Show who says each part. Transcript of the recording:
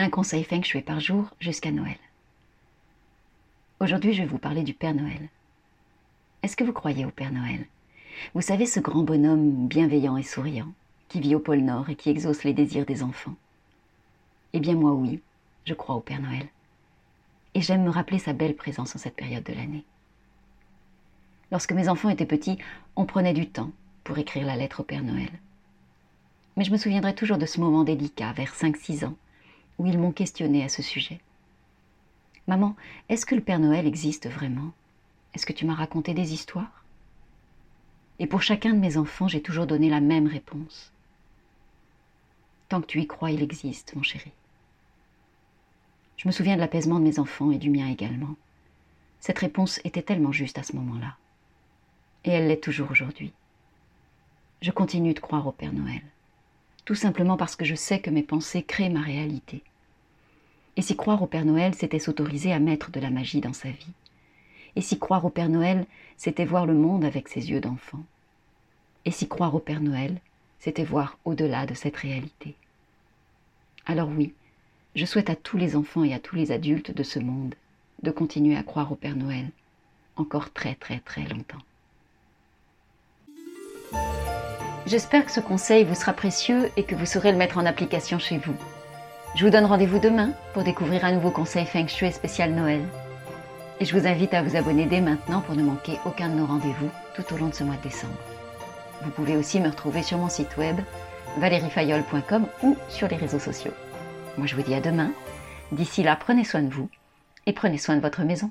Speaker 1: Un conseil Feng Shui par jour jusqu'à Noël. Aujourd'hui, je vais vous parler du Père Noël. Est-ce que vous croyez au Père Noël? Vous savez, ce grand bonhomme bienveillant et souriant, qui vit au pôle Nord et qui exauce les désirs des enfants? Eh bien moi oui, je crois au Père Noël. Et j'aime me rappeler sa belle présence en cette période de l'année. Lorsque mes enfants étaient petits, on prenait du temps pour écrire la lettre au Père Noël. Mais je me souviendrai toujours de ce moment délicat, vers 5-6 ans, où ils m'ont questionné à ce sujet. Maman, est-ce que le Père Noël existe vraiment? Est-ce que tu m'as raconté des histoires? Et pour chacun de mes enfants, j'ai toujours donné la même réponse. Tant que tu y crois, il existe, mon chéri. Je me souviens de l'apaisement de mes enfants et du mien également. Cette réponse était tellement juste à ce moment-là. Et elle l'est toujours aujourd'hui. Je continue de croire au Père Noël, tout simplement parce que je sais que mes pensées créent ma réalité. Et si croire au Père Noël, c'était s'autoriser à mettre de la magie dans sa vie. Et si croire au Père Noël, c'était voir le monde avec ses yeux d'enfant. Et si croire au Père Noël, c'était voir au-delà de cette réalité. Alors oui, je souhaite à tous les enfants et à tous les adultes de ce monde de continuer à croire au Père Noël encore très très très longtemps. J'espère que ce conseil vous sera précieux et que vous saurez le mettre en application chez vous. Je vous donne rendez-vous demain pour découvrir un nouveau conseil Feng Shui spécial Noël. Et je vous invite à vous abonner dès maintenant pour ne manquer aucun de nos rendez-vous tout au long de ce mois de décembre. Vous pouvez aussi me retrouver sur mon site web valeriefayol.com ou sur les réseaux sociaux. Moi je vous dis à demain. D'ici là, prenez soin de vous et prenez soin de votre maison.